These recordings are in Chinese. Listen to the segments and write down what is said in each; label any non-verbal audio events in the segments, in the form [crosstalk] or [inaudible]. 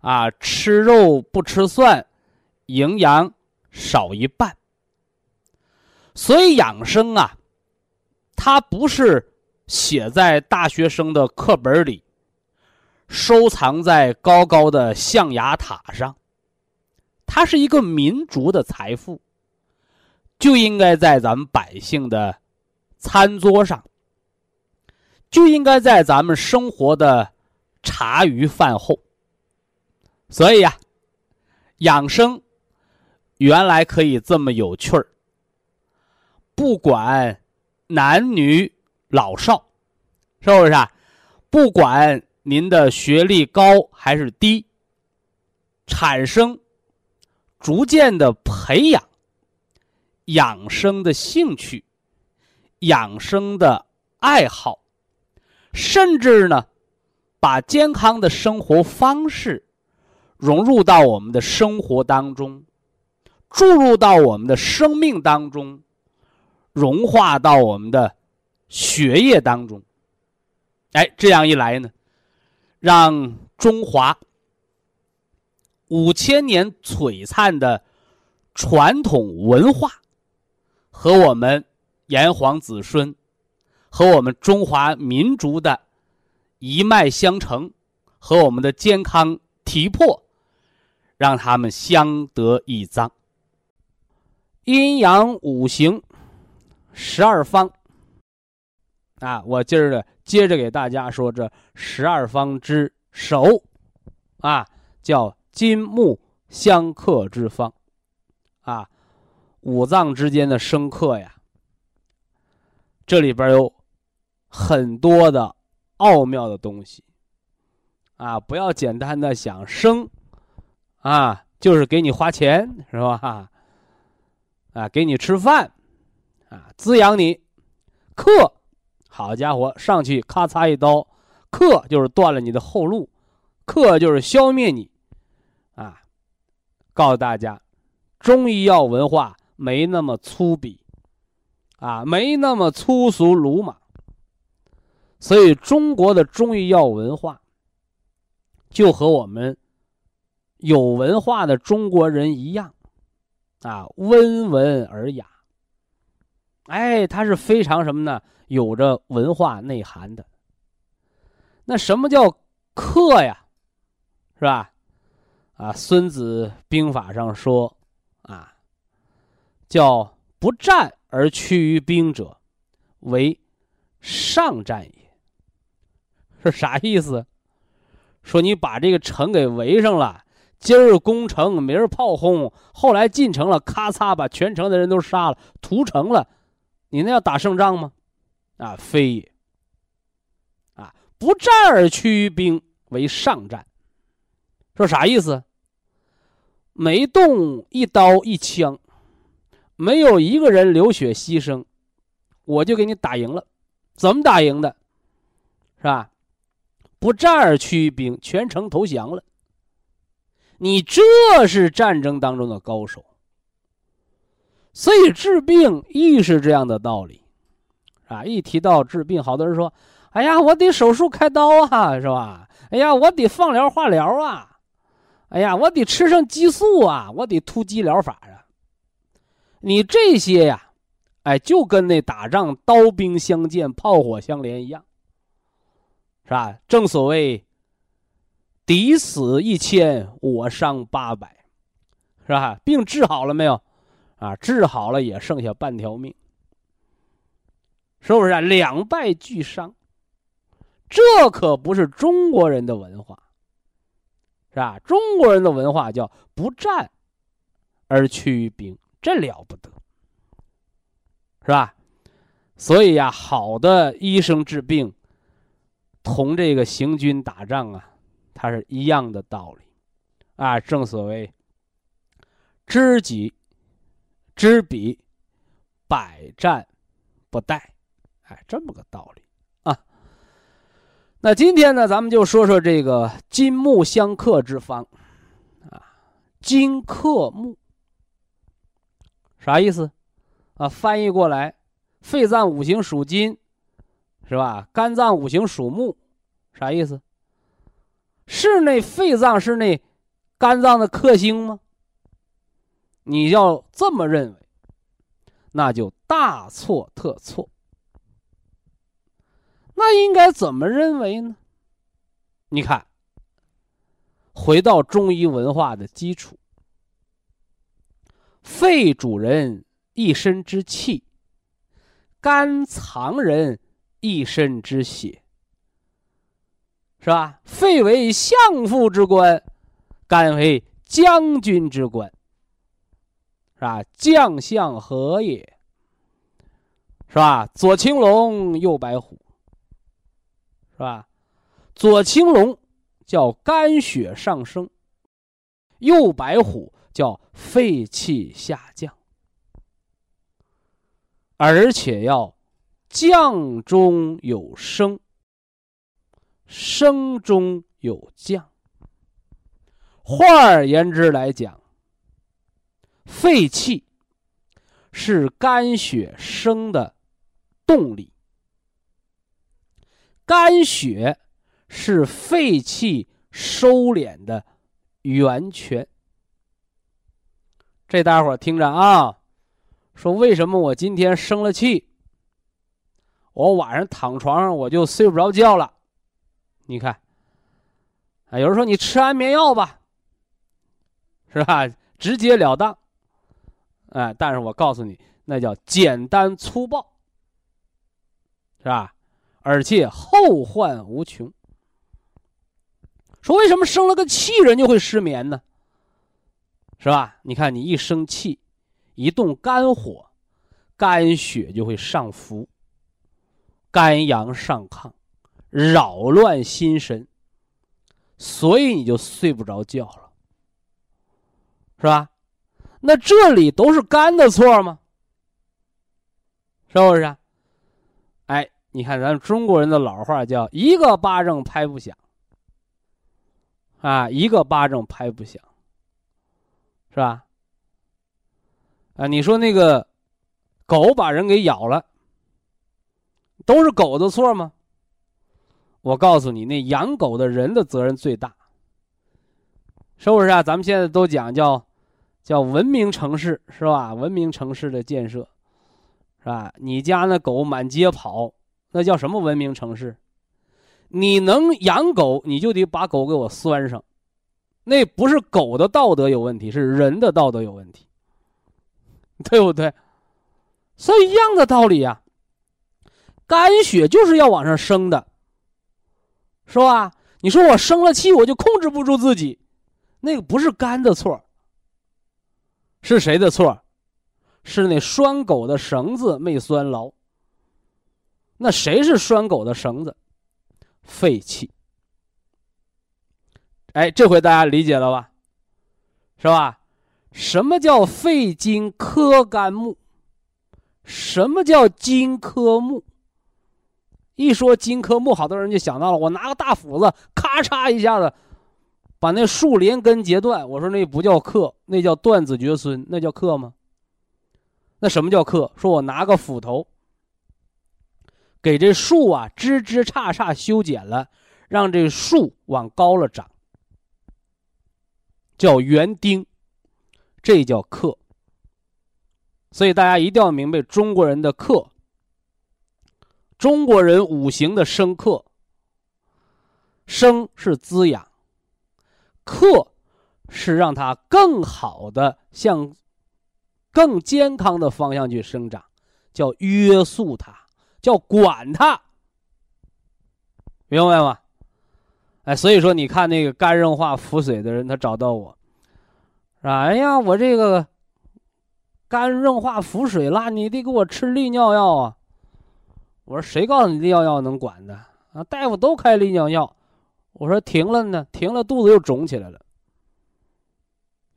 啊，吃肉不吃蒜，营养少一半。所以养生啊，它不是写在大学生的课本里，收藏在高高的象牙塔上。它是一个民族的财富，就应该在咱们百姓的餐桌上，就应该在咱们生活的茶余饭后。所以呀，养生原来可以这么有趣儿。不管男女老少，是不是啊？不管您的学历高还是低，产生逐渐的培养养生的兴趣、养生的爱好，甚至呢，把健康的生活方式。融入到我们的生活当中，注入到我们的生命当中，融化到我们的血液当中。哎，这样一来呢，让中华五千年璀璨的传统文化和我们炎黄子孙和我们中华民族的一脉相承和我们的健康体魄。让他们相得益彰。阴阳五行，十二方。啊，我今儿呢接着给大家说这十二方之首，啊，叫金木相克之方。啊，五脏之间的生克呀，这里边有很多的奥妙的东西。啊，不要简单的想生。啊，就是给你花钱是吧？啊，给你吃饭，啊，滋养你。克，好家伙，上去咔嚓一刀，克就是断了你的后路，克就是消灭你。啊，告诉大家，中医药文化没那么粗鄙，啊，没那么粗俗鲁莽。所以中国的中医药文化，就和我们。有文化的中国人一样，啊，温文尔雅。哎，他是非常什么呢？有着文化内涵的。那什么叫克呀？是吧？啊，《孙子兵法》上说，啊，叫不战而屈于兵者，为上战也。是啥意思？说你把这个城给围上了。今儿攻城，明儿炮轰，后来进城了，咔嚓把全城的人都杀了，屠城了，你那要打胜仗吗？啊，非也。啊，不战而屈兵为上战。说啥意思？没动一刀一枪，没有一个人流血牺牲，我就给你打赢了。怎么打赢的？是吧？不战而屈兵，全城投降了。你这是战争当中的高手。所以治病亦是这样的道理，啊！一提到治病，好多人说：“哎呀，我得手术开刀啊，是吧？哎呀，我得放疗化疗啊，哎呀，我得吃上激素啊，我得突击疗法啊。”你这些呀，哎，就跟那打仗刀兵相见、炮火相连一样。是吧？正所谓，敌死一千，我伤八百，是吧？病治好了没有？啊，治好了也剩下半条命，是不是啊？两败俱伤，这可不是中国人的文化，是吧？中国人的文化叫不战而屈兵，这了不得，是吧？所以呀，好的医生治病。同这个行军打仗啊，它是一样的道理，啊，正所谓知己知彼，百战不殆，哎，这么个道理啊。那今天呢，咱们就说说这个金木相克之方，啊，金克木，啥意思？啊，翻译过来，肺脏五行属金。是吧？肝脏五行属木，啥意思？是那肺脏是那肝脏的克星吗？你要这么认为，那就大错特错。那应该怎么认为呢？你看，回到中医文化的基础，肺主人一身之气，肝藏人。一身之血，是吧？肺为相父之官，肝为将军之官，是吧？将相和也，是吧？左青龙，右白虎，是吧？左青龙叫肝血上升，右白虎叫肺气下降，而且要。降中有升，升中有降。换而言之来讲，肺气是肝血升的动力，肝血是肺气收敛的源泉。这大伙听着啊，说为什么我今天生了气？我晚上躺床上我就睡不着觉了，你看，啊，有人说你吃安眠药吧，是吧？直截了当，哎，但是我告诉你，那叫简单粗暴，是吧？而且后患无穷。说为什么生了个气人就会失眠呢？是吧？你看你一生气，一动肝火，肝血就会上浮。肝阳上亢，扰乱心神，所以你就睡不着觉了，是吧？那这里都是肝的错吗？是不是？哎，你看咱中国人的老话叫“一个巴掌拍不响”，啊，一个巴掌拍不响，是吧？啊，你说那个狗把人给咬了。都是狗的错吗？我告诉你，那养狗的人的责任最大，是不是啊？咱们现在都讲叫叫文明城市，是吧？文明城市的建设，是吧？你家那狗满街跑，那叫什么文明城市？你能养狗，你就得把狗给我拴上，那不是狗的道德有问题，是人的道德有问题，对不对？所以一样的道理呀。肝血就是要往上升的，是吧？你说我生了气，我就控制不住自己，那个不是肝的错，是谁的错？是那拴狗的绳子没拴牢。那谁是拴狗的绳子？肺气。哎，这回大家理解了吧？是吧？什么叫肺经克肝木？什么叫金克木？一说金克木，好多人就想到了，我拿个大斧子，咔嚓一下子把那树连根截断。我说那不叫克，那叫断子绝孙，那叫克吗？那什么叫克？说我拿个斧头，给这树啊枝枝杈杈修剪了，让这树往高了长，叫园丁，这叫克。所以大家一定要明白中国人的克。中国人五行的生克，生是滋养，克是让它更好的向更健康的方向去生长，叫约束它，叫管它，明白吗？哎，所以说你看那个肝硬化腹水的人，他找到我，是吧？哎呀，我这个肝硬化腹水了，你得给我吃利尿药啊。我说谁告诉你利尿药能管的啊？大夫都开利尿药。我说停了呢，停了肚子又肿起来了，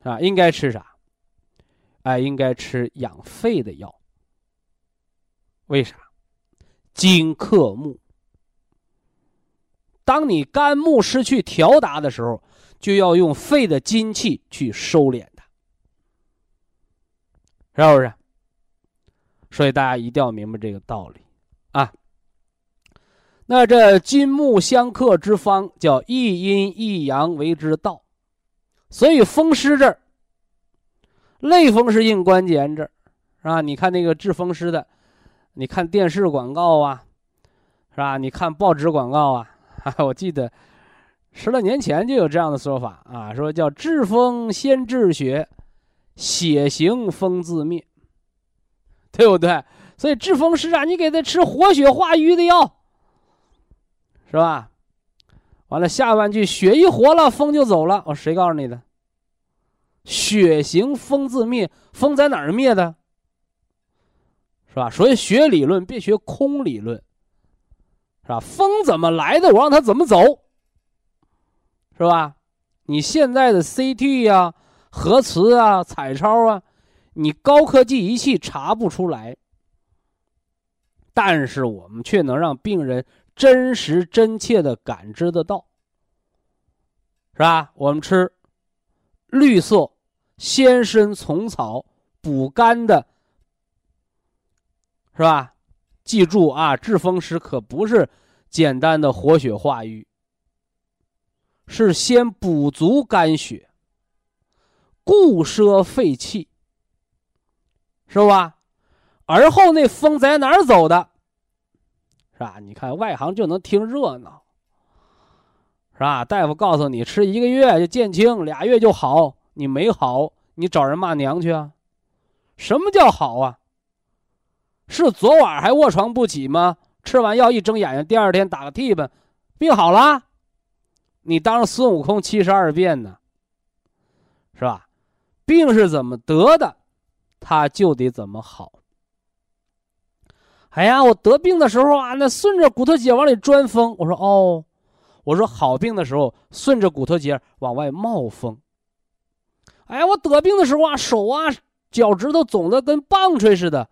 啊，应该吃啥？哎，应该吃养肺的药。为啥？金克木。当你肝木失去调达的时候，就要用肺的金气去收敛它，是不是？所以大家一定要明白这个道理。那这金木相克之方叫一阴一阳为之道，所以风湿这儿，类风湿性关节炎这儿，是吧？你看那个治风湿的，你看电视广告啊，是吧？你看报纸广告啊，[laughs] 我记得十来年前就有这样的说法啊，说叫治风先治血，血行风自灭，对不对？所以治风湿啊，你给他吃活血化瘀的药，是吧？完了下半句血一活了，风就走了。我谁告诉你的？血行风自灭，风在哪儿灭的？是吧？所以学理论别学空理论，是吧？风怎么来的，我让它怎么走，是吧？你现在的 CT 呀、核磁啊、彩超啊，你高科技仪器查不出来。但是我们却能让病人真实真切的感知得到，是吧？我们吃绿色鲜参虫草补肝的，是吧？记住啊，治风湿可不是简单的活血化瘀，是先补足肝血，固摄肺气，是吧？而后那风在哪儿走的，是吧？你看外行就能听热闹，是吧？大夫告诉你吃一个月就见轻，俩月就好，你没好，你找人骂娘去啊？什么叫好啊？是昨晚还卧床不起吗？吃完药一睁眼睛，第二天打个嚏吧，病好了？你当孙悟空七十二变呢，是吧？病是怎么得的，他就得怎么好。哎呀，我得病的时候啊，那顺着骨头节往里钻风。我说哦，我说好病的时候顺着骨头节往外冒风。哎呀，我得病的时候啊，手啊脚趾头肿的跟棒槌似的。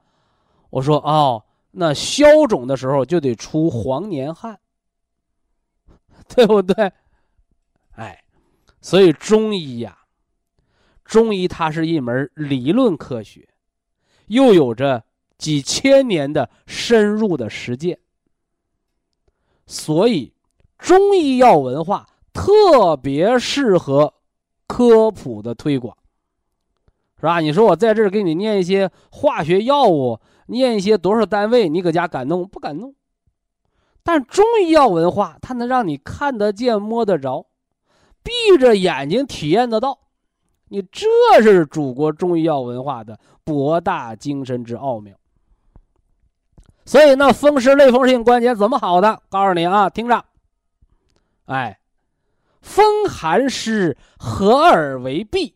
我说哦，那消肿的时候就得出黄年汗，[laughs] 对不对？哎，所以中医呀，中医它是一门理论科学，又有着。几千年的深入的实践，所以中医药文化特别适合科普的推广，是吧？你说我在这儿给你念一些化学药物，念一些多少单位，你搁家敢弄不敢弄？但中医药文化它能让你看得见、摸得着，闭着眼睛体验得到，你这是祖国中医药文化的博大精深之奥妙。所以，那风湿类风湿性关节怎么好的？告诉你啊，听着，哎，风寒湿合而为痹，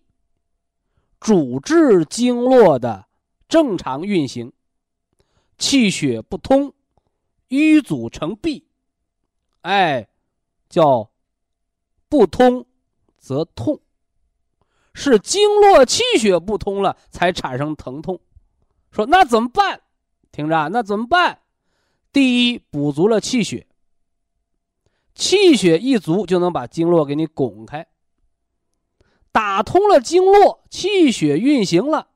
主治经络的正常运行，气血不通，瘀阻成痹，哎，叫不通则痛，是经络气血不通了才产生疼痛。说那怎么办？听着，那怎么办？第一，补足了气血。气血一足，就能把经络给你拱开，打通了经络，气血运行了，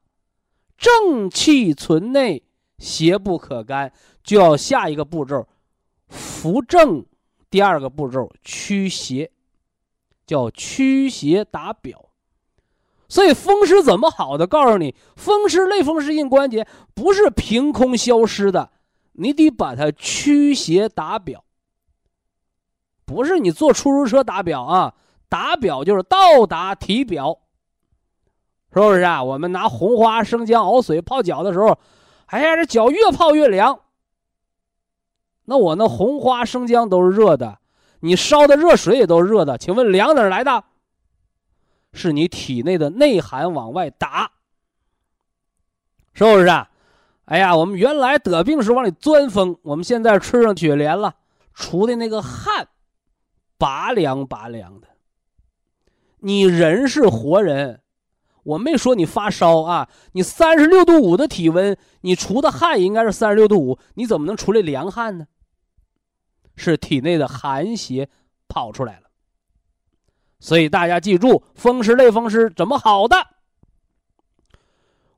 正气存内，邪不可干，就要下一个步骤，扶正。第二个步骤驱邪，叫驱邪打表。所以风湿怎么好的？告诉你，风湿类风湿性关节不是凭空消失的，你得把它驱邪打表。不是你坐出租车打表啊，打表就是到达体表，是不是啊？我们拿红花生姜熬水泡脚的时候，哎呀，这脚越泡越凉。那我那红花生姜都是热的，你烧的热水也都是热的，请问凉哪来的？是你体内的内寒往外打，是不是啊？哎呀，我们原来得病时往里钻风，我们现在吃上雪莲了，出的那个汗。拔凉拔凉的，你人是活人，我没说你发烧啊，你三十六度五的体温，你出的汗应该是三十六度五，你怎么能出来凉汗呢？是体内的寒邪跑出来了。所以大家记住，风湿类风湿怎么好的？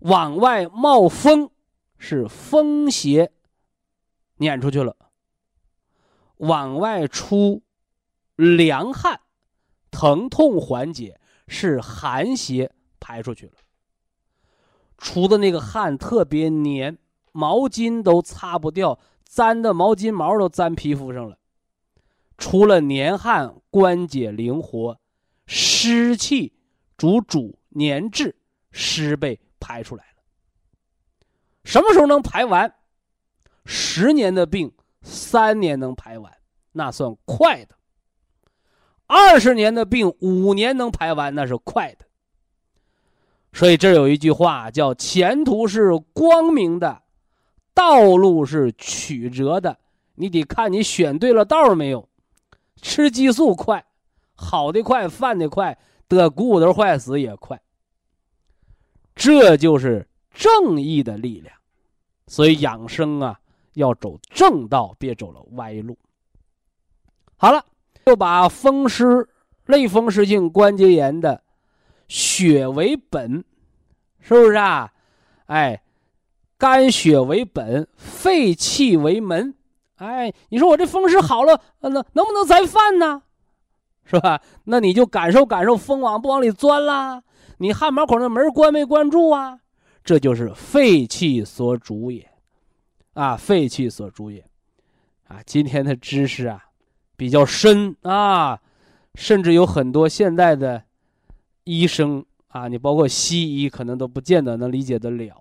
往外冒风，是风邪撵出去了，往外出。凉汗，疼痛缓解是寒邪排出去了。出的那个汗特别黏，毛巾都擦不掉，粘的毛巾毛都粘皮肤上了。出了黏汗，关节灵活，湿气主主粘滞，湿被排出来了。什么时候能排完？十年的病，三年能排完，那算快的。二十年的病，五年能排完，那是快的。所以这有一句话叫“前途是光明的，道路是曲折的”。你得看你选对了道没有。吃激素快，好的快，犯的快，得骨头坏死也快。这就是正义的力量。所以养生啊，要走正道，别走了歪路。好了。就把风湿类风湿性关节炎的血为本，是不是啊？哎，肝血为本，肺气为门。哎，你说我这风湿好了，那能不能再犯呢？是吧？那你就感受感受风往不往里钻啦？你汗毛孔的门关没关住啊？这就是肺气所主也，啊，肺气所主也，啊，今天的知识啊。比较深啊，甚至有很多现在的医生啊，你包括西医，可能都不见得能理解得了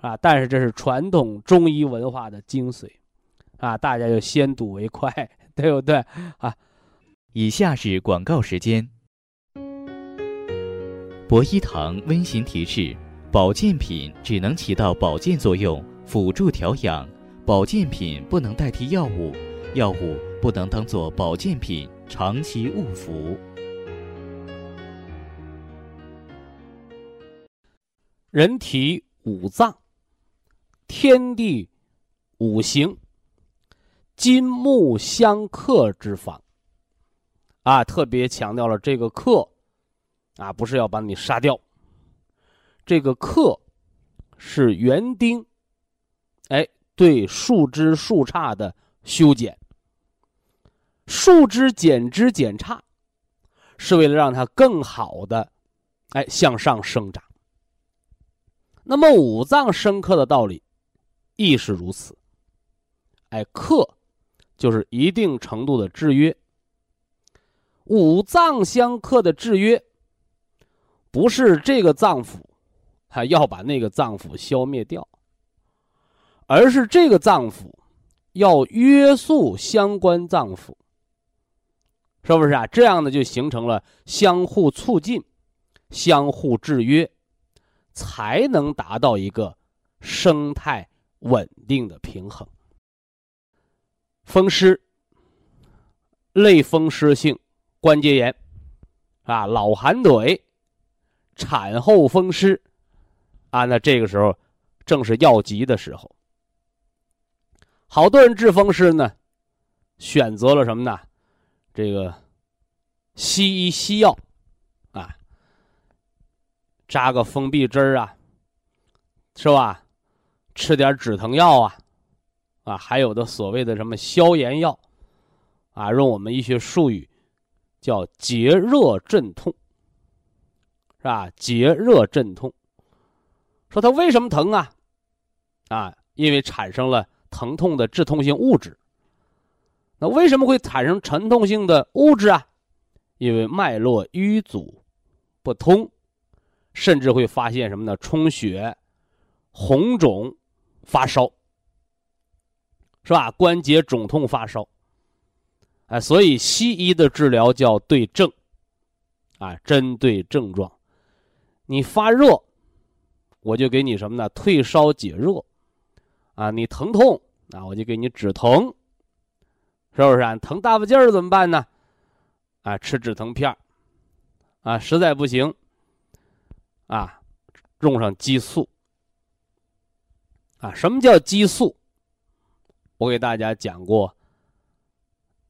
啊。但是这是传统中医文化的精髓啊，大家就先睹为快，[laughs] 对不对啊？以下是广告时间。博一堂温馨提示：保健品只能起到保健作用，辅助调养，保健品不能代替药物，药物。不能当做保健品长期误服。人体五脏，天地五行，金木相克之法。啊，特别强调了这个克，啊，不是要把你杀掉。这个克是园丁，哎，对树枝树杈的修剪。树枝剪枝剪杈，是为了让它更好的，哎向上生长。那么五脏生克的道理，亦是如此。哎，克就是一定程度的制约。五脏相克的制约，不是这个脏腑还要把那个脏腑消灭掉，而是这个脏腑要约束相关脏腑。是不是啊？这样呢，就形成了相互促进、相互制约，才能达到一个生态稳定的平衡。风湿、类风湿性关节炎，啊，老寒腿、产后风湿，啊，那这个时候正是要急的时候。好多人治风湿呢，选择了什么呢？这个西医西药，啊，扎个封闭针儿啊，是吧？吃点止疼药啊，啊，还有的所谓的什么消炎药，啊，用我们医学术语叫结热镇痛，是吧？结热镇痛，说它为什么疼啊？啊，因为产生了疼痛的致痛性物质。那为什么会产生沉痛性的物质啊？因为脉络瘀阻不通，甚至会发现什么呢？充血、红肿、发烧，是吧？关节肿痛、发烧。哎，所以西医的治疗叫对症，啊，针对症状。你发热，我就给你什么呢？退烧解热。啊，你疼痛，啊我就给你止疼。是不是啊？疼大发劲儿怎么办呢？啊，吃止疼片啊，实在不行，啊，用上激素。啊，什么叫激素？我给大家讲过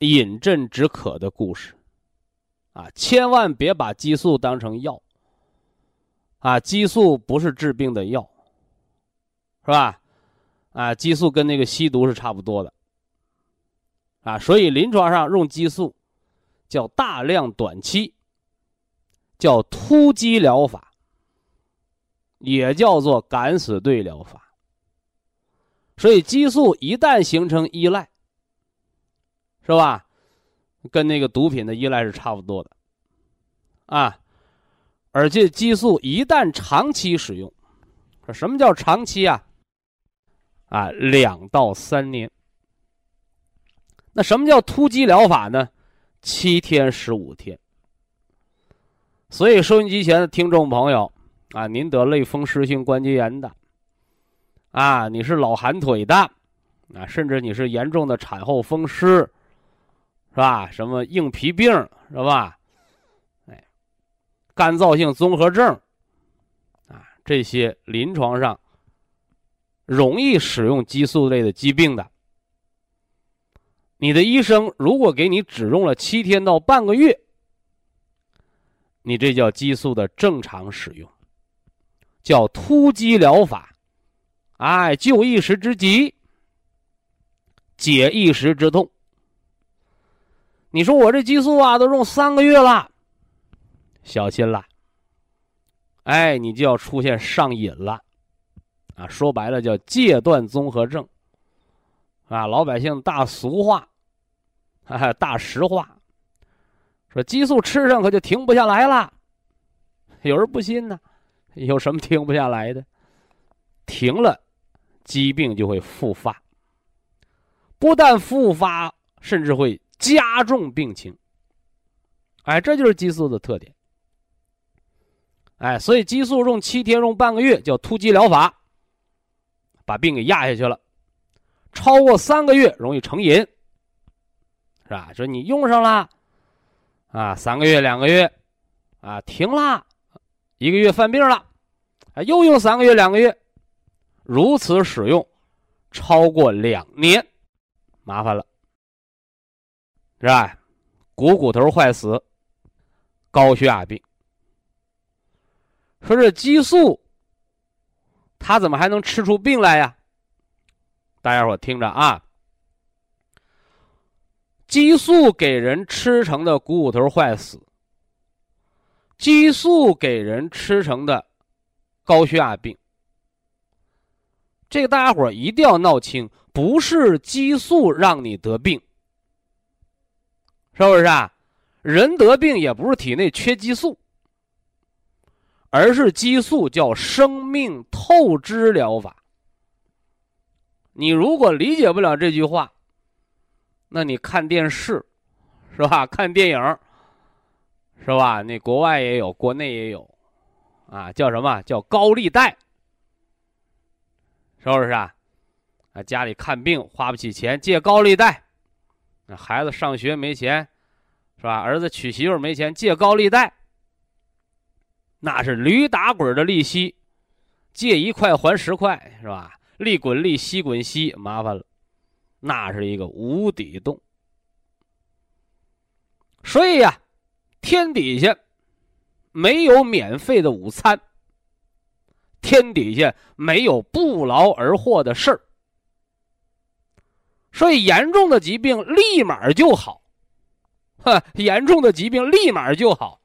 饮鸩止渴的故事。啊，千万别把激素当成药。啊，激素不是治病的药，是吧？啊，激素跟那个吸毒是差不多的。啊，所以临床上用激素，叫大量短期，叫突击疗法，也叫做敢死队疗法。所以激素一旦形成依赖，是吧？跟那个毒品的依赖是差不多的，啊，而且激素一旦长期使用，什么叫长期啊？啊，两到三年。那什么叫突击疗法呢？七天十五天。所以收音机前的听众朋友啊，您得类风湿性关节炎的，啊，你是老寒腿的，啊，甚至你是严重的产后风湿，是吧？什么硬皮病是吧？哎，干燥性综合症，啊，这些临床上容易使用激素类的疾病的。你的医生如果给你只用了七天到半个月，你这叫激素的正常使用，叫突击疗法，哎，救一时之急，解一时之痛。你说我这激素啊，都用三个月了，小心了，哎，你就要出现上瘾了，啊，说白了叫戒断综合症，啊，老百姓大俗话。哈啊，大实话，说激素吃上可就停不下来了。有人不信呢，有什么停不下来的？停了，疾病就会复发。不但复发，甚至会加重病情。哎，这就是激素的特点。哎，所以激素用七天、用半个月叫突击疗法，把病给压下去了。超过三个月容易成瘾。是吧？说你用上了，啊，三个月、两个月，啊，停了，一个月犯病了，啊，又用三个月、两个月，如此使用，超过两年，麻烦了，是吧？股骨头坏死，高血压病。说这激素，它怎么还能吃出病来呀？大家伙听着啊！激素给人吃成的股骨头坏死，激素给人吃成的高血压病，这个大家伙一定要闹清，不是激素让你得病，是不是啊？人得病也不是体内缺激素，而是激素叫生命透支疗法。你如果理解不了这句话，那你看电视，是吧？看电影，是吧？那国外也有，国内也有，啊，叫什么叫高利贷？是不是啊？啊，家里看病花不起钱，借高利贷；孩子上学没钱，是吧？儿子娶媳妇没钱，借高利贷。那是驴打滚的利息，借一块还十块，是吧？利滚利，息滚息，麻烦了，那是一个无底洞。所以呀，天底下没有免费的午餐。天底下没有不劳而获的事儿，所以严重的疾病立马就好，哈，严重的疾病立马就好。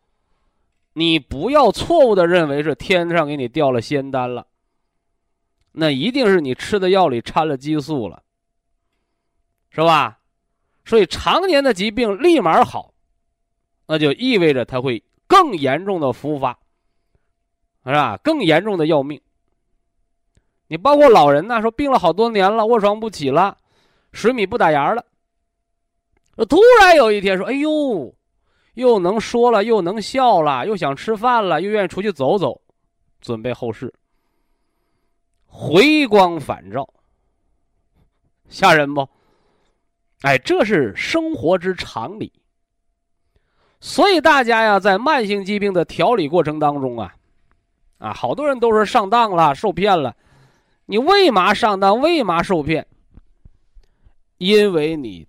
你不要错误的认为是天上给你掉了仙丹了，那一定是你吃的药里掺了激素了，是吧？所以常年的疾病立马好，那就意味着它会更严重的复发。是吧？更严重的要命。你包括老人呢，说病了好多年了，卧床不起了，水米不打牙了。突然有一天说：“哎呦，又能说了，又能笑了，又想吃饭了，又愿意出去走走，准备后事。”回光返照，吓人不？哎，这是生活之常理。所以大家呀，在慢性疾病的调理过程当中啊。啊，好多人都说上当了、受骗了，你为嘛上当？为嘛受骗？因为你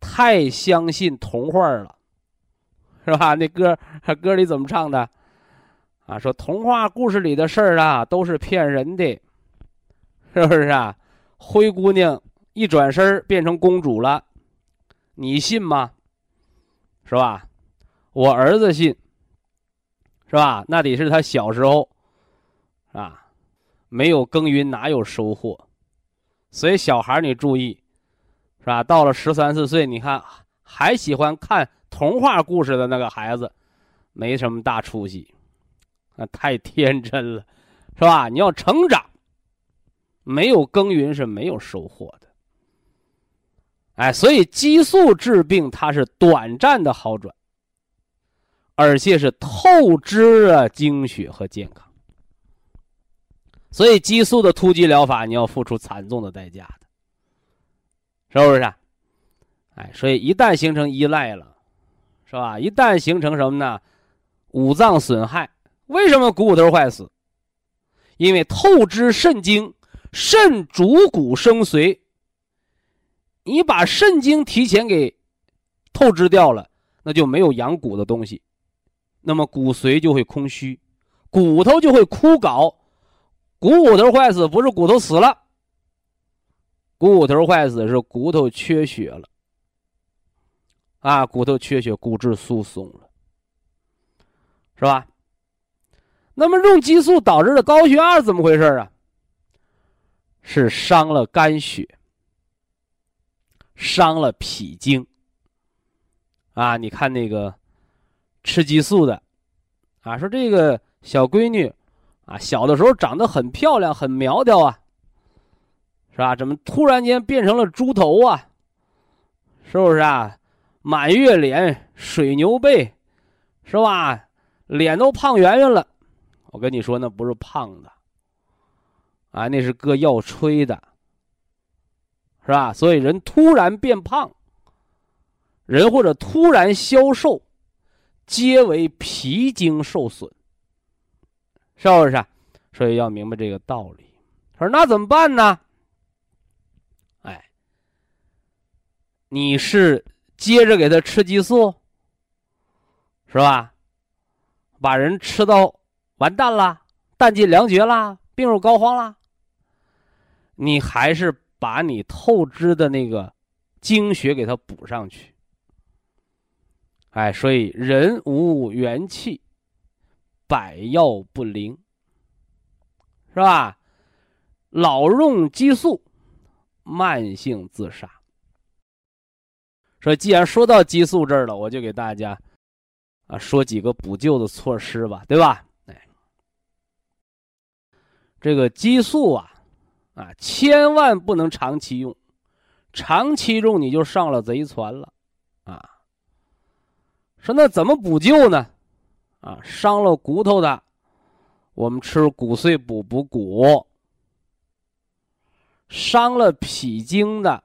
太相信童话了，[laughs] 是吧？那歌歌里怎么唱的？啊，说童话故事里的事儿啊，都是骗人的，[laughs] 是不是啊？灰姑娘一转身变成公主了，你信吗？是吧？我儿子信。是吧？那得是他小时候，啊，没有耕耘哪有收获？所以小孩你注意，是吧？到了十三四岁，你看还喜欢看童话故事的那个孩子，没什么大出息，那太天真了，是吧？你要成长，没有耕耘是没有收获的。哎，所以激素治病它是短暂的好转。而且是透支啊精血和健康，所以激素的突击疗法你要付出惨重的代价的，是不是？哎，所以一旦形成依赖了，是吧？一旦形成什么呢？五脏损害，为什么股骨头坏死？因为透支肾精，肾主骨生髓。你把肾精提前给透支掉了，那就没有养骨的东西。那么骨髓就会空虚，骨头就会枯槁，股骨头坏死不是骨头死了，骨头坏死是骨头缺血了，啊，骨头缺血，骨质疏松了，是吧？那么用激素导致的高血压怎么回事啊？是伤了肝血，伤了脾经，啊，你看那个。吃激素的，啊，说这个小闺女，啊，小的时候长得很漂亮，很苗条啊，是吧？怎么突然间变成了猪头啊？是不是啊？满月脸、水牛背，是吧？脸都胖圆圆了。我跟你说，那不是胖的，啊，那是搁药吹的，是吧？所以人突然变胖，人或者突然消瘦。皆为脾经受损，是不是？所以要明白这个道理。说那怎么办呢？你是接着给他吃激素，是吧？把人吃到完蛋了，弹尽粮绝了，病入膏肓了。你还是把你透支的那个精血给他补上去。哎，所以人无元气，百药不灵，是吧？老用激素，慢性自杀。所以，既然说到激素这儿了，我就给大家啊说几个补救的措施吧，对吧？哎，这个激素啊，啊，千万不能长期用，长期用你就上了贼船了，啊。说那怎么补救呢？啊，伤了骨头的，我们吃骨碎补补骨；伤了脾经的，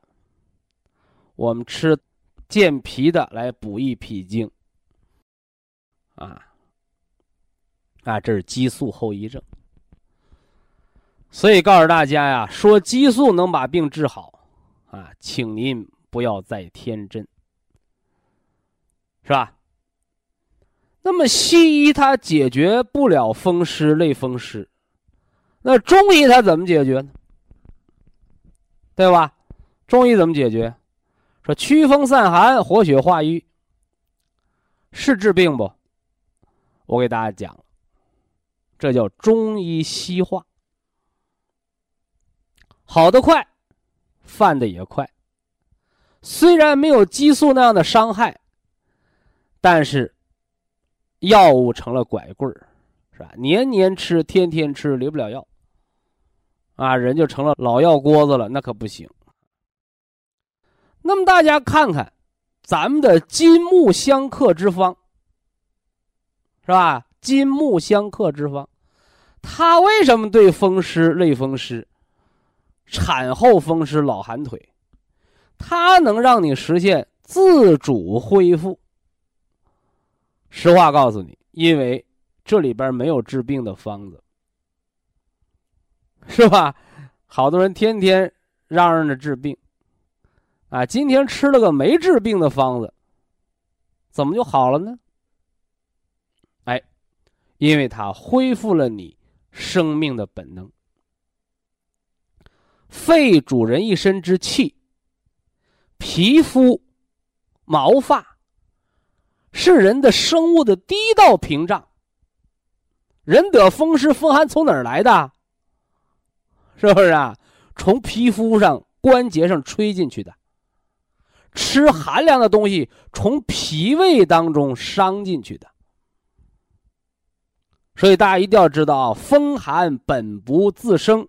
我们吃健脾的来补益脾经。啊，啊，这是激素后遗症。所以告诉大家呀，说激素能把病治好，啊，请您不要再天真，是吧？那么西医它解决不了风湿类风湿，那中医它怎么解决呢？对吧？中医怎么解决？说祛风散寒、活血化瘀，是治病不？我给大家讲，这叫中医西化，好的快，犯的也快。虽然没有激素那样的伤害，但是。药物成了拐棍儿，是吧？年年吃，天天吃，离不了药，啊，人就成了老药锅子了，那可不行。那么大家看看，咱们的金木相克之方，是吧？金木相克之方，它为什么对风湿、类风湿、产后风湿、老寒腿，它能让你实现自主恢复？实话告诉你，因为这里边没有治病的方子，是吧？好多人天天嚷嚷着治病，啊，今天吃了个没治病的方子，怎么就好了呢？哎，因为它恢复了你生命的本能。肺主人一身之气，皮肤、毛发。是人的生物的第一道屏障。人得风湿风寒从哪儿来的？是不是啊？从皮肤上、关节上吹进去的。吃寒凉的东西，从脾胃当中伤进去的。所以大家一定要知道啊，风寒本不自生，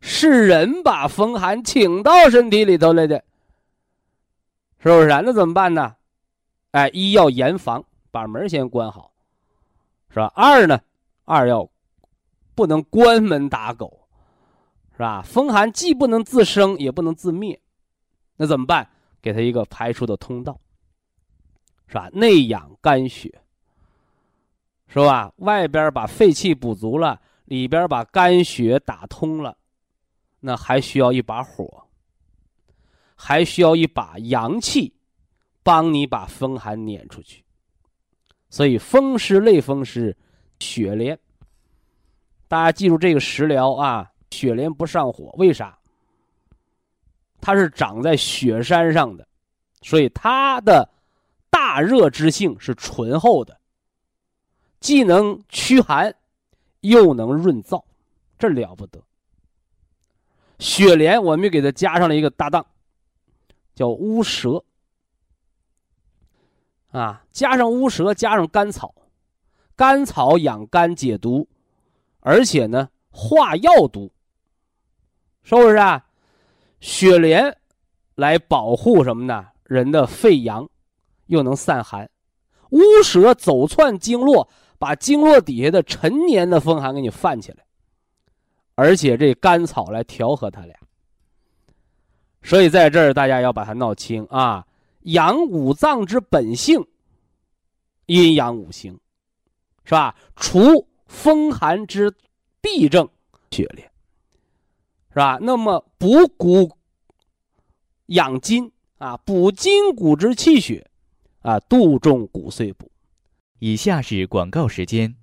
是人把风寒请到身体里头来的。是不是啊？那怎么办呢？哎，一要严防，把门先关好，是吧？二呢，二要不能关门打狗，是吧？风寒既不能自生，也不能自灭，那怎么办？给他一个排出的通道，是吧？内养肝血，是吧？外边把肺气补足了，里边把肝血打通了，那还需要一把火，还需要一把阳气。帮你把风寒撵出去，所以风湿类风湿，血连。大家记住这个食疗啊，血连不上火，为啥？它是长在雪山上的，所以它的大热之性是醇厚的，既能驱寒，又能润燥，这了不得。雪莲我们给它加上了一个搭档，叫乌蛇。啊，加上乌蛇，加上甘草，甘草养肝解毒，而且呢化药毒，是不是啊？雪莲来保护什么呢？人的肺阳，又能散寒。乌蛇走窜经络，把经络底下的陈年的风寒给你泛起来，而且这甘草来调和它俩。所以在这儿大家要把它闹清啊。养五脏之本性，阴阳五行，是吧？除风寒之痹症，雪莲，是吧？那么补骨养筋啊，补筋骨之气血啊，杜仲骨碎补。以下是广告时间。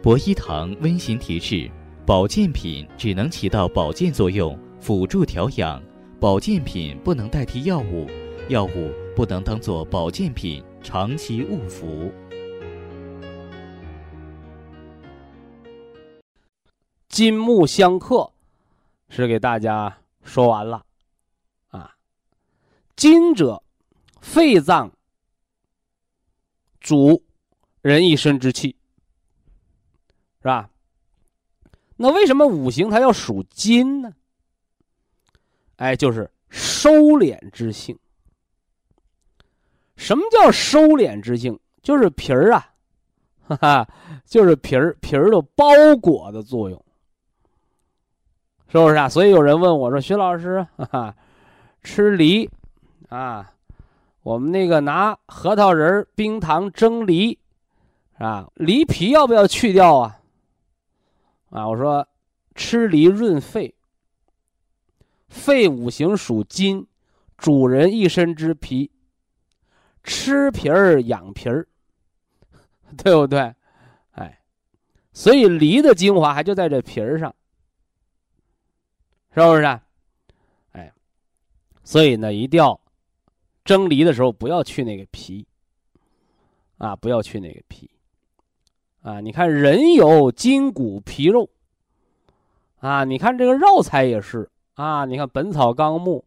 博一堂温馨提示：保健品只能起到保健作用，辅助调养。保健品不能代替药物，药物不能当做保健品长期误服。金木相克，是给大家说完了，啊，金者，肺脏主人一身之气，是吧？那为什么五行它要属金呢？哎，就是收敛之性。什么叫收敛之性？就是皮儿啊，哈哈，就是皮儿皮儿的包裹的作用，是不是啊？所以有人问我说：“徐老师，哈哈，吃梨啊，我们那个拿核桃仁、冰糖蒸梨，啊，梨皮要不要去掉啊？”啊，我说吃梨润肺，肺五行属金，主人一身之皮，吃皮儿养皮儿。[laughs] 对不对？哎，所以梨的精华还就在这皮儿上，是不是？哎，所以呢，一定要蒸梨的时候不要去那个皮，啊，不要去那个皮，啊，你看人有筋骨皮肉，啊，你看这个药材也是啊，你看《本草纲目》，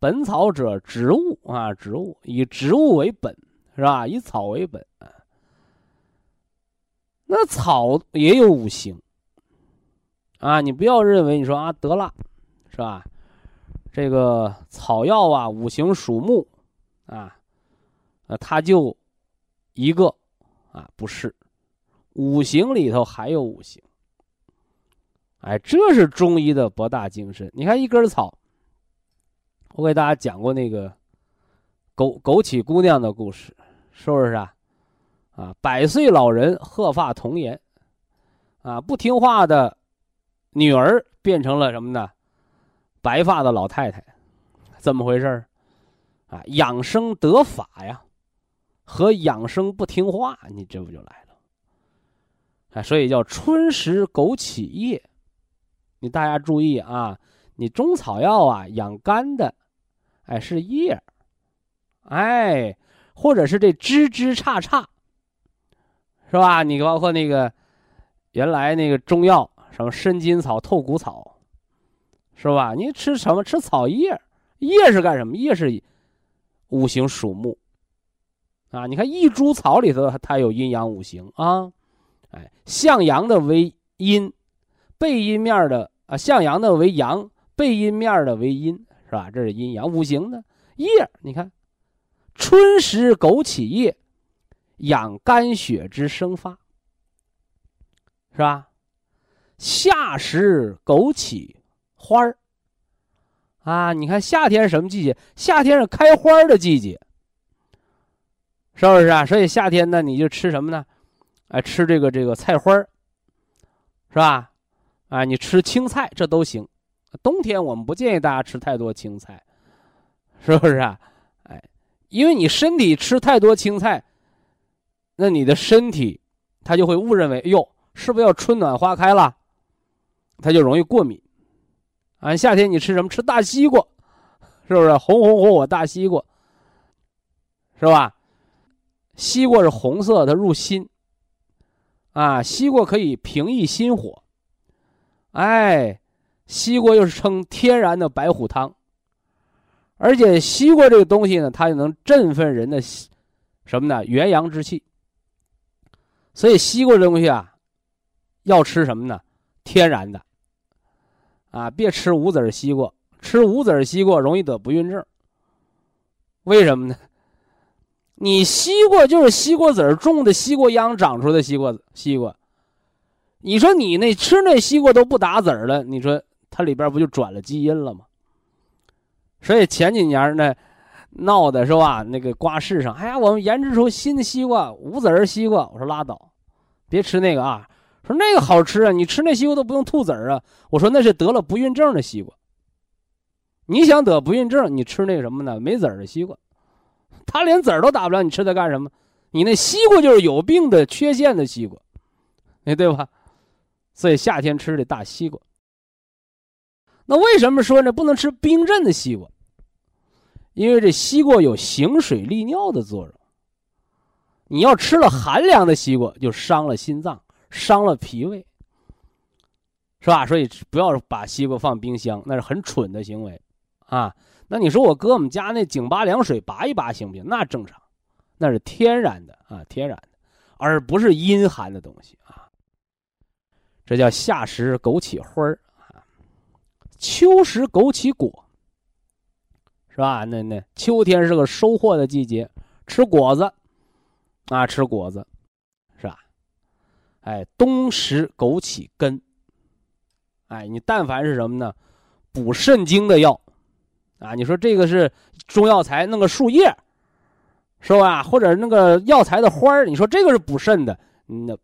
本草者植物啊，植物以植物为本，是吧？以草为本。那草也有五行，啊，你不要认为你说啊得了，是吧？这个草药啊，五行属木，啊，呃，它就一个啊，不是，五行里头还有五行，哎，这是中医的博大精深。你看一根草，我给大家讲过那个枸枸杞姑娘的故事，是不是啊？啊，百岁老人鹤发童颜，啊，不听话的女儿变成了什么呢？白发的老太太，怎么回事啊，养生得法呀，和养生不听话，你这不就来了？啊，所以叫春食枸杞叶。你大家注意啊，你中草药啊养肝的，哎是叶，哎，或者是这枝枝杈杈。是吧？你包括那个原来那个中药，什么参筋草、透骨草，是吧？你吃什么？吃草叶，叶是干什么？叶是五行属木啊。你看一株草里头，它有阴阳五行啊。哎，向阳的为阴，背阴面的啊，向阳的为阳，背阴面的为阴，是吧？这是阴阳五行的叶。你看，春食枸杞叶。养肝血之生发，是吧？夏食枸杞花儿啊，你看夏天什么季节？夏天是开花的季节，是不是啊？所以夏天呢，你就吃什么呢？哎，吃这个这个菜花儿，是吧？啊，你吃青菜这都行。冬天我们不建议大家吃太多青菜，是不是啊？哎，因为你身体吃太多青菜。那你的身体，它就会误认为，哟，是不是要春暖花开了？它就容易过敏。啊，夏天你吃什么？吃大西瓜，是不是？红红火火大西瓜，是吧？西瓜是红色，它入心。啊，西瓜可以平抑心火。哎，西瓜又是称天然的白虎汤。而且西瓜这个东西呢，它就能振奋人的什么呢？元阳之气。所以西瓜这东西啊，要吃什么呢？天然的，啊，别吃无籽西瓜。吃无籽西瓜容易得不孕症。为什么呢？你西瓜就是西瓜籽种的西瓜秧长出的西瓜西瓜。你说你那吃那西瓜都不打籽了，你说它里边不就转了基因了吗？所以前几年呢。闹的是吧？那个瓜市上，哎呀，我们研制出新的西瓜，无籽西瓜。我说拉倒，别吃那个啊。说那个好吃啊，你吃那西瓜都不用吐籽儿啊。我说那是得了不孕症的西瓜。你想得不孕症，你吃那什么呢？没籽儿的西瓜，他连籽儿都打不了，你吃它干什么？你那西瓜就是有病的、缺陷的西瓜，哎，对吧？所以夏天吃的大西瓜。那为什么说呢？不能吃冰镇的西瓜？因为这西瓜有行水利尿的作用，你要吃了寒凉的西瓜，就伤了心脏，伤了脾胃，是吧？所以不要把西瓜放冰箱，那是很蠢的行为，啊！那你说我搁我们家那井拔凉水拔一拔行不行？那正常，那是天然的啊，天然的，而不是阴寒的东西啊。这叫夏食枸杞花儿啊，秋食枸杞果。是吧？那那秋天是个收获的季节，吃果子，啊，吃果子，哎，冬食枸杞根。哎，你但凡是什么呢？补肾精的药，啊，你说这个是中药材，弄个树叶，是吧？或者那个药材的花儿，你说这个是补肾的，那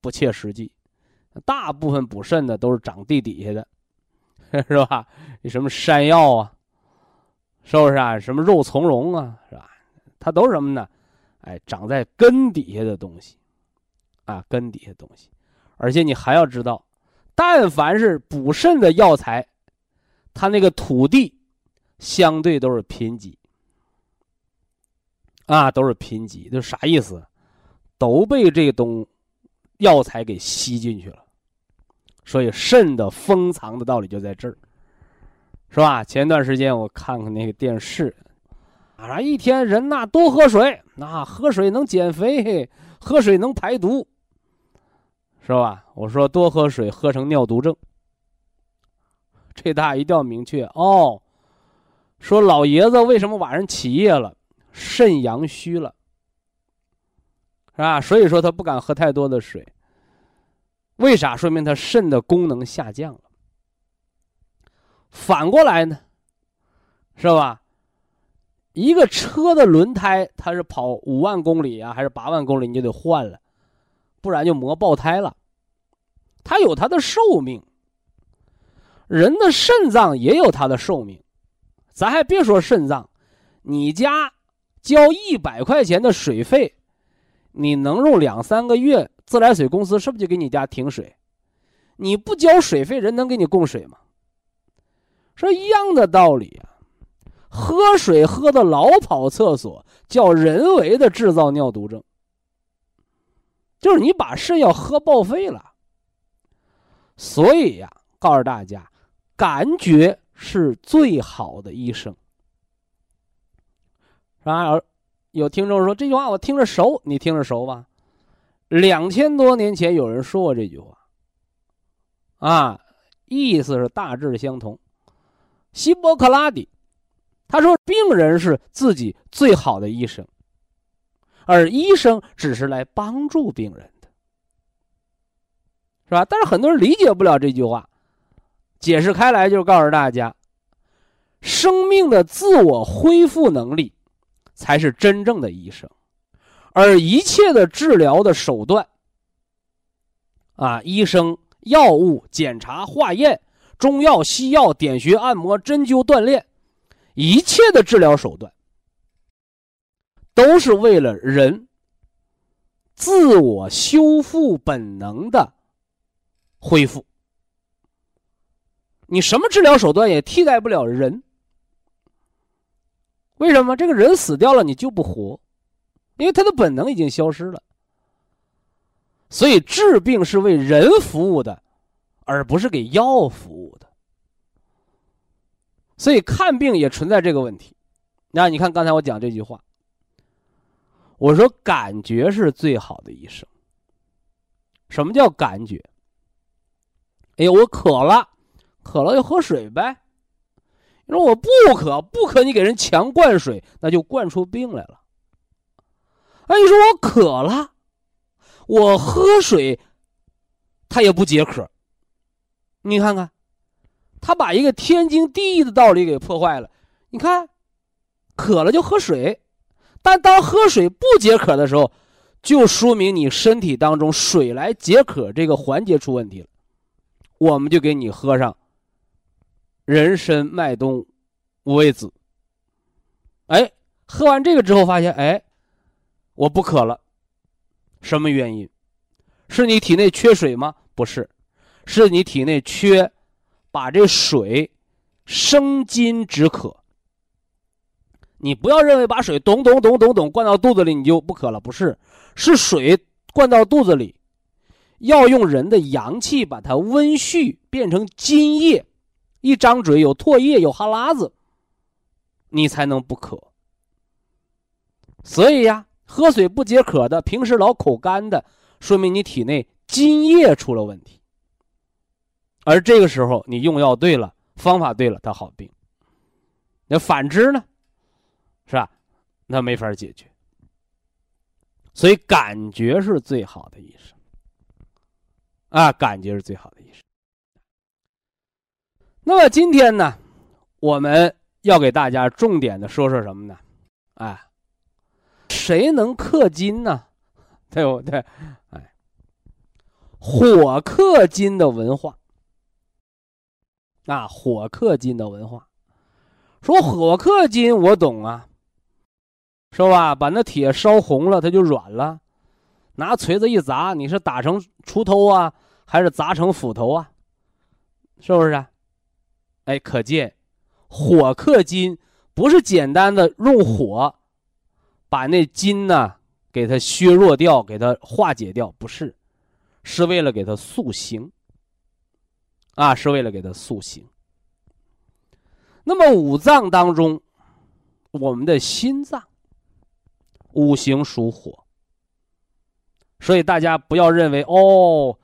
不切实际。大部分补肾的都是长地底下的，[laughs] 是吧？什么山药啊，是不是啊？什么肉苁蓉啊，是吧？它都什么呢？哎，长在根底下的东西，啊，根底下东西。而且你还要知道，但凡是补肾的药材，它那个土地相对都是贫瘠，啊，都是贫瘠。这啥意思？都被这东药材给吸进去了。所以肾的封藏的道理就在这儿，是吧？前段时间我看看那个电视，啊，一天人呐多喝水，那喝水能减肥，喝水能排毒，是吧？我说多喝水喝成尿毒症，这大家一定要明确哦。说老爷子为什么晚上起夜了？肾阳虚了，是吧？所以说他不敢喝太多的水。为啥？说明他肾的功能下降了。反过来呢，是吧？一个车的轮胎，它是跑五万公里啊，还是八万公里，你就得换了，不然就磨爆胎了。它有它的寿命。人的肾脏也有它的寿命。咱还别说肾脏，你家交一百块钱的水费，你能用两三个月。自来水公司是不是就给你家停水？你不交水费，人能给你供水吗？说一样的道理啊，喝水喝的老跑厕所，叫人为的制造尿毒症，就是你把肾要喝报废了。所以呀，告诉大家，感觉是最好的医生，是吧？有听众说这句话我听着熟，你听着熟吧？两千多年前有人说过这句话，啊，意思是大致相同。希波克拉底他说：“病人是自己最好的医生，而医生只是来帮助病人的，是吧？”但是很多人理解不了这句话，解释开来就是告诉大家，生命的自我恢复能力才是真正的医生。而一切的治疗的手段，啊，医生、药物、检查、化验、中药、西药、点穴、按摩、针灸、锻炼，一切的治疗手段，都是为了人自我修复本能的恢复。你什么治疗手段也替代不了人。为什么？这个人死掉了，你就不活。因为他的本能已经消失了，所以治病是为人服务的，而不是给药服务的。所以看病也存在这个问题。那你看刚才我讲这句话，我说感觉是最好的医生。什么叫感觉？哎呦，我渴了，渴了就喝水呗。你说我不渴，不渴，你给人强灌水，那就灌出病来了。哎，你说我渴了，我喝水，他也不解渴。你看看，他把一个天经地义的道理给破坏了。你看，渴了就喝水，但当喝水不解渴的时候，就说明你身体当中水来解渴这个环节出问题了。我们就给你喝上人参麦冬五味子。哎，喝完这个之后发现，哎。我不渴了，什么原因？是你体内缺水吗？不是，是你体内缺，把这水生津止渴。你不要认为把水咚咚咚咚咚灌到肚子里你就不渴了，不是，是水灌到肚子里，要用人的阳气把它温煦变成津液，一张嘴有唾液有哈喇子，你才能不渴。所以呀。喝水不解渴的，平时老口干的，说明你体内津液出了问题。而这个时候你用药对了，方法对了，它好病。那反之呢？是吧？那没法解决。所以感觉是最好的医生。啊，感觉是最好的医生。那么今天呢，我们要给大家重点的说说什么呢？哎，谁能克金呢？[laughs] 对不对？哎，火克金的文化。啊，火克金的文化，说火克金我懂啊，是吧？把那铁烧红了，它就软了。拿锤子一砸，你是打成锄头啊，还是砸成斧头啊？是不是？啊哎，可见火克金不是简单的用火把那金呢给它削弱掉，给它化解掉，不是，是为了给它塑形。啊，是为了给它塑形。那么五脏当中，我们的心脏五行属火。所以大家不要认为哦，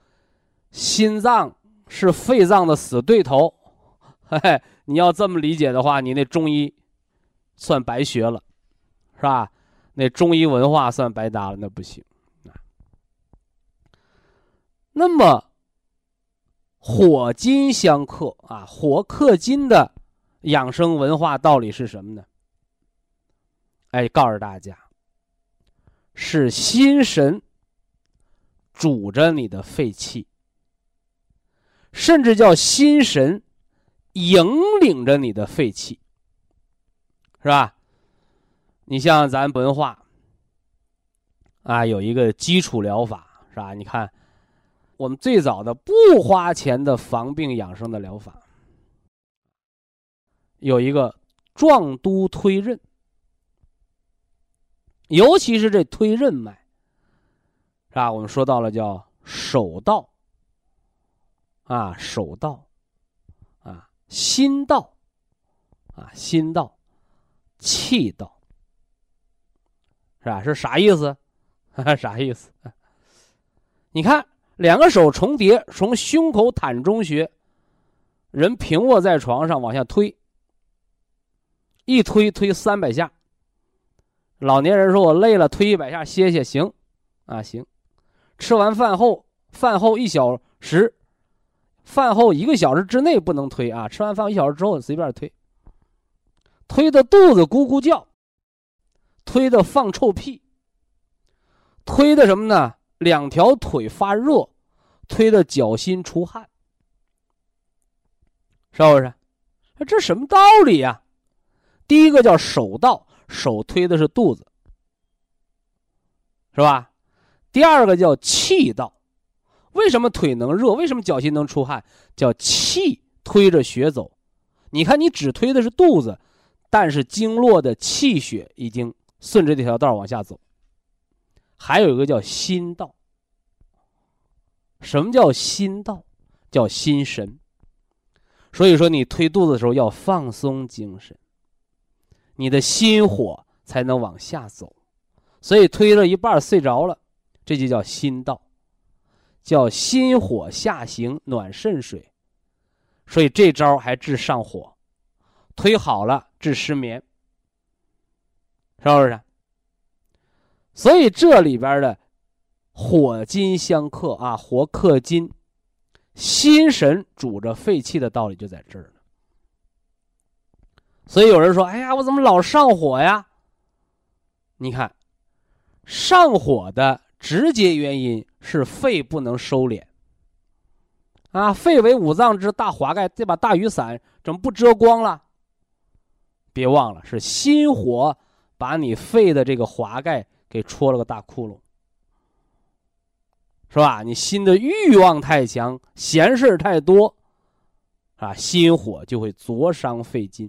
心脏是肺脏的死对头，[laughs] 嘿嘿，你要这么理解的话，你那中医算白学了，是吧？那中医文化算白搭了，那不行。那么火金相克啊，火克金的养生文化道理是什么呢？哎，告诉大家，是心神。主着你的肺气，甚至叫心神引领着你的肺气，是吧？你像咱文化啊，有一个基础疗法，是吧？你看，我们最早的不花钱的防病养生的疗法，有一个壮都推任，尤其是这推任脉。是吧？我们说到了叫手道，啊，手道，啊，心道，啊，心道，气道，是吧？是啥意思？[laughs] 啥意思？你看，两个手重叠，从胸口坦中穴，人平卧在床上往下推，一推推三百下。老年人说：“我累了，推一百下歇歇。”行，啊，行。吃完饭后，饭后一小时，饭后一个小时之内不能推啊！吃完饭一小时之后随便推，推的肚子咕咕叫，推的放臭屁，推的什么呢？两条腿发热，推的脚心出汗，是不是？这什么道理呀？第一个叫手道，手推的是肚子，是吧？第二个叫气道，为什么腿能热？为什么脚心能出汗？叫气推着血走。你看，你只推的是肚子，但是经络的气血已经顺着这条道往下走。还有一个叫心道。什么叫心道？叫心神。所以说，你推肚子的时候要放松精神，你的心火才能往下走。所以推了一半睡着了。这就叫心道，叫心火下行，暖肾水，所以这招还治上火，推好了治失眠，是不是？所以这里边的火金相克啊，火克金，心神主着肺气的道理就在这儿了。所以有人说：“哎呀，我怎么老上火呀？”你看，上火的。直接原因是肺不能收敛，啊，肺为五脏之大华盖，这把大雨伞怎么不遮光了？别忘了，是心火把你肺的这个华盖给戳了个大窟窿，是吧？你心的欲望太强，闲事太多，啊，心火就会灼伤肺筋。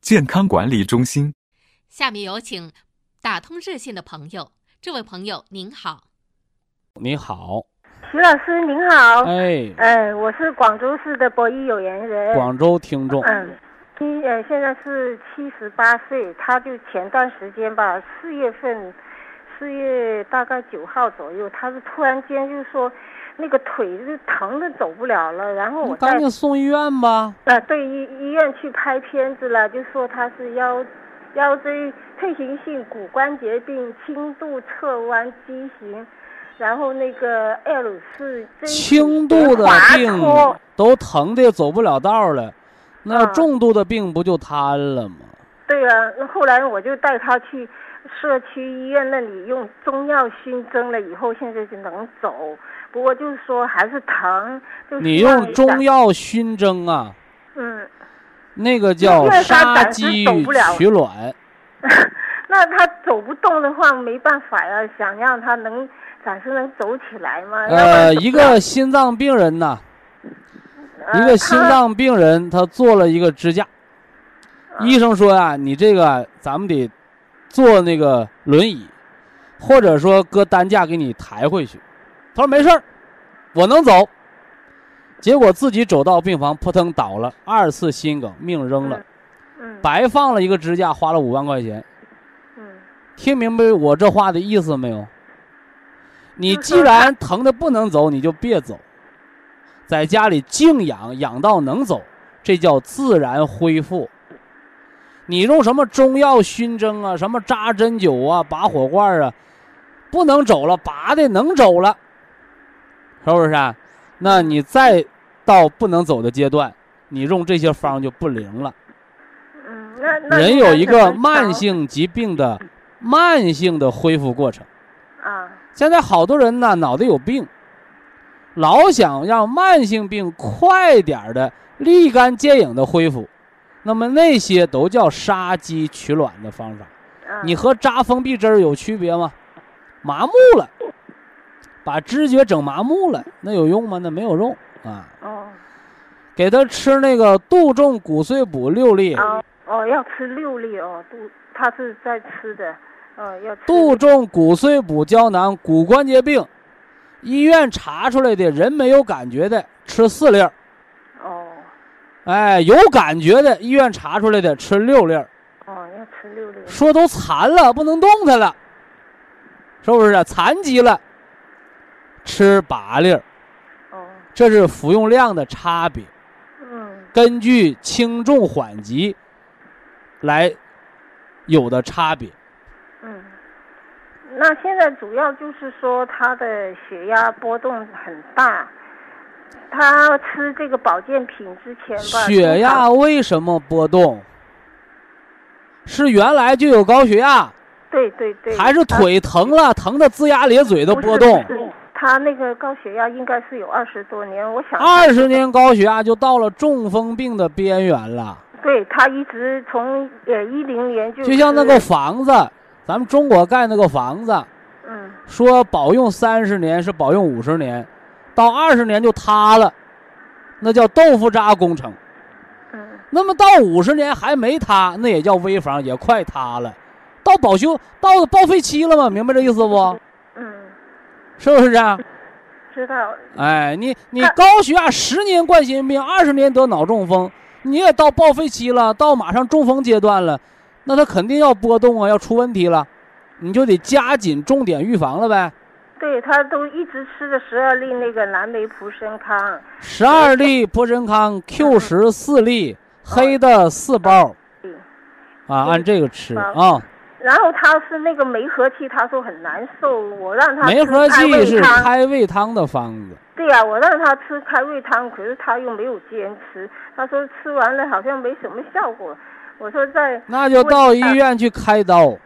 健康管理中心”。下面有请。打通热线的朋友，这位朋友您好，你好，徐老师您好，哎，哎，我是广州市的博医有缘人，广州听众，嗯，一呃现在是七十八岁，他就前段时间吧，四月份，四月大概九号左右，他是突然间就说那个腿是疼的走不了了，然后我赶紧送医院吧。呃对医医院去拍片子了，就说他是腰腰椎退行性骨关节病轻度侧弯畸形。然后那个 L 四轻度的病都疼的走不了道了，那嗯重度的病不就瘫了吗？对啊，那后来我就带他去社区医院那里用中药熏蒸了以后，现在就能走。不过就是说还是疼。就你用中药熏蒸啊，嗯，那个叫杀鸡取卵。[laughs] 那他走不动的话没办法呀，想让他能暂时能走起来嘛。呃，一个心脏病人呐，呃一个心脏病人，他做了一个支架，嗯医生说啊，你这个咱们得坐那个轮椅，或者说搁担架给你抬回去。他说没事儿，我能走。结果自己走到病房，扑腾倒了，二次心梗，命扔了，嗯白放了一个支架，花了五万块钱。嗯听明白我这话的意思没有？你既然疼的不能走，你就别走，在家里静养，养到能走，这叫自然恢复。你用什么中药熏蒸啊，什么扎针灸啊，拔火罐啊，不能走了，拔的能走了，是不是啊？那你再到不能走的阶段，你用这些方就不灵了。嗯，那那人有一个慢性疾病的慢性的恢复过程。啊，现在好多人呢脑袋有病，老想让慢性病快点儿的立竿见影的恢复，那么那些都叫杀鸡取卵的方法。啊你和扎封闭针儿有区别吗？麻木了，把知觉整麻木了，那有用吗？那没有用啊。哦给他吃那个杜仲骨碎补六粒，哦哦要吃六粒哦，杜他是在吃的，哦要吃杜仲骨碎补胶囊，骨关节病，医院查出来的人没有感觉的吃四粒儿，哦哎，有感觉的医院查出来的吃六粒儿，哦要吃六粒。说都残了，不能动弹了，是不是？残疾了，吃八粒儿，哦这是服用量的差别，嗯根据轻重缓急来有的差别。嗯，那现在主要就是说他的血压波动很大，他吃这个保健品之前吧，血压为什么波动？是原来就有高血压，对对对，还是腿疼了，疼的龇牙咧嘴的不是波动？不是他那个高血压应该是有二十多年，我想二十年高血压就到了中风病的边缘了。对他一直从呃一零年就就像那个房子，咱们中国盖那个房子，嗯说保用三十年是保用五十年，到二十年就塌了，那叫豆腐渣工程。嗯那么到五十年还没塌，那也叫危房，也快塌了，到保修到报废期了吗？明白这意思不？嗯，[laughs] 是不是啊？知道。哎，你你高血压十年冠心病，二十年得脑中风，你也到报废期了，到马上中风阶段了，那他肯定要波动啊，要出问题了，你就得加紧重点预防了呗。对他都一直吃的十二粒那个蓝莓普参康，十二粒普参康，Q 十四粒，黑的四包。嗯。啊，按这个吃啊。然后他是那个梅核气，他说很难受，我让他吃梅核气是开胃汤的方子，对呀、我让他吃开胃汤，可是他又没有坚持。他说吃完了好像没什么效果。我说在那就到医院去开刀，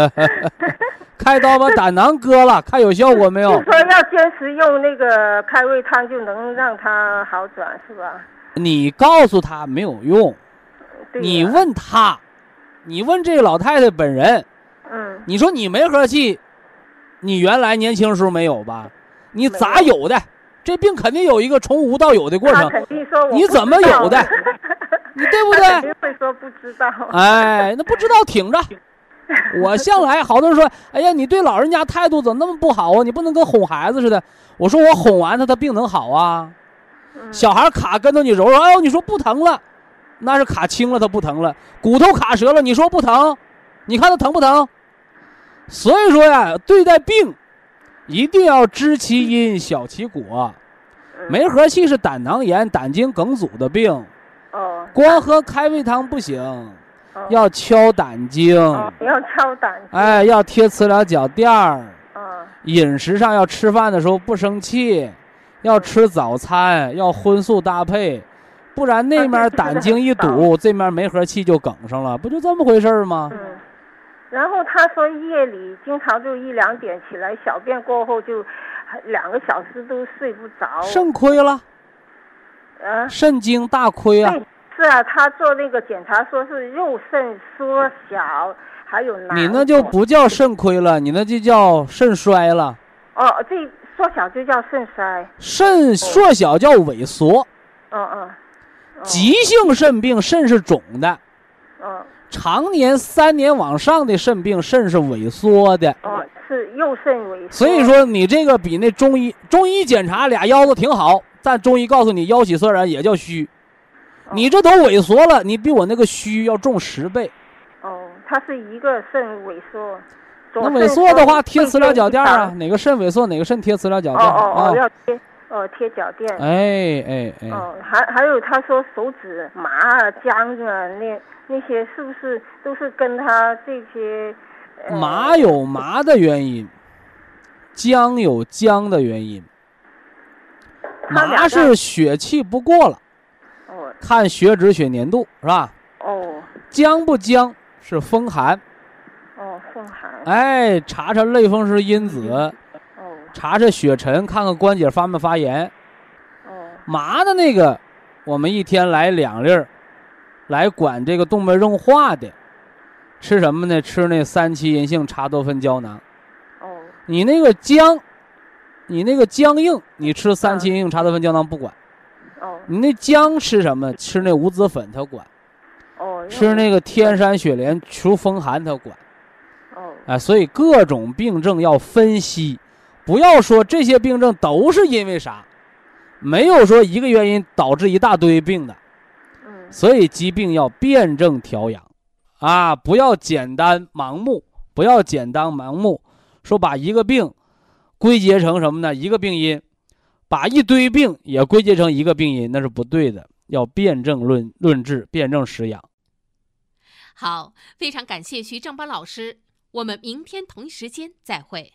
[laughs] 开刀把胆囊割了，看有效果没有就？说要坚持用那个开胃汤就能让他好转，是吧？你告诉他没有用，你问他，你问这个老太太本人，嗯你说你没核气，你原来年轻时候没有吧？你咋没有有的？这病肯定有一个从无到有的过程，他肯定说我你怎么有的 [laughs] 你对不对肯对？定会说不知道。哎，那不知道挺着，我向来好多人说，[laughs] 哎呀，你对老人家态度怎么那么不好啊？你不能跟哄孩子似的。我说我哄完他，他病能好啊？嗯小孩卡跟头你揉揉，哎呦，你说不疼了，那是卡轻了，它不疼了。骨头卡折了，你说不疼？你看它疼不疼？所以说呀，对待病，一定要知其因，晓其果。嗯梅核气是胆囊炎、胆经梗阻的病，哦光喝开胃汤不行，哦要敲胆经，哦要敲胆，哎，要贴磁疗脚垫儿。哦饮食上要吃饭的时候不生气，要吃早餐，要荤素搭配，不然那面胆经一堵，[laughs] 这面梅核气就梗上了，不就这么回事吗？嗯。然后他说夜里经常就一两点起来小便过后就两个小时都睡不着。肾亏了，啊，肾经大亏啊！是啊，他做那个检查说是右肾缩小，还有囊你那就不叫肾亏了，你那就叫肾衰了。哦，这缩小就叫肾衰。肾缩小叫萎缩，嗯嗯。哦急性肾病肾是肿的，嗯常年三年往上的肾病肾是萎缩的。哦，是右肾萎缩。所以说你这个比那中医中医检查俩腰子挺好，但中医告诉你腰喜色然也叫虚，哦你这都萎缩了，你比我那个虚要重十倍。哦，它是一个肾萎缩。那萎缩的话，贴磁疗脚垫啊，哪个肾萎缩哪个肾贴磁疗脚哦垫哦哦，啊？要贴哦贴脚垫。哎哎哎，哦，还还有他说手指麻啊、僵啊，那那些是不是都是跟他这些？呃麻有麻的原因，僵有僵的原因。麻他是血气不过了，哦看血脂血粘度是吧？哦僵不僵是风寒，哦，风寒哎，查查类风湿因子，哦查查血沉，看看关节发没发炎。哦麻的那个，我们一天来两粒儿，来管这个动脉硬化的，吃什么呢？吃那三七银杏茶多酚胶囊。哦你那个僵，你那个僵硬，你吃三七银杏茶多酚胶囊不管。哦你那僵吃什么？吃那五子粉它管，哦，吃那个天山雪莲除风寒它管。哦哎，所以各种病症要分析，不要说这些病症都是因为啥，没有说一个原因导致一大堆病的。嗯所以疾病要辩证调养，啊，不要简单盲目，不要简单盲目，说把一个病归结成什么呢？一个病因，把一堆病也归结成一个病因，那是不对的。要辩证论论治，辩证施养。好，非常感谢徐正邦老师，我们明天同一时间再会。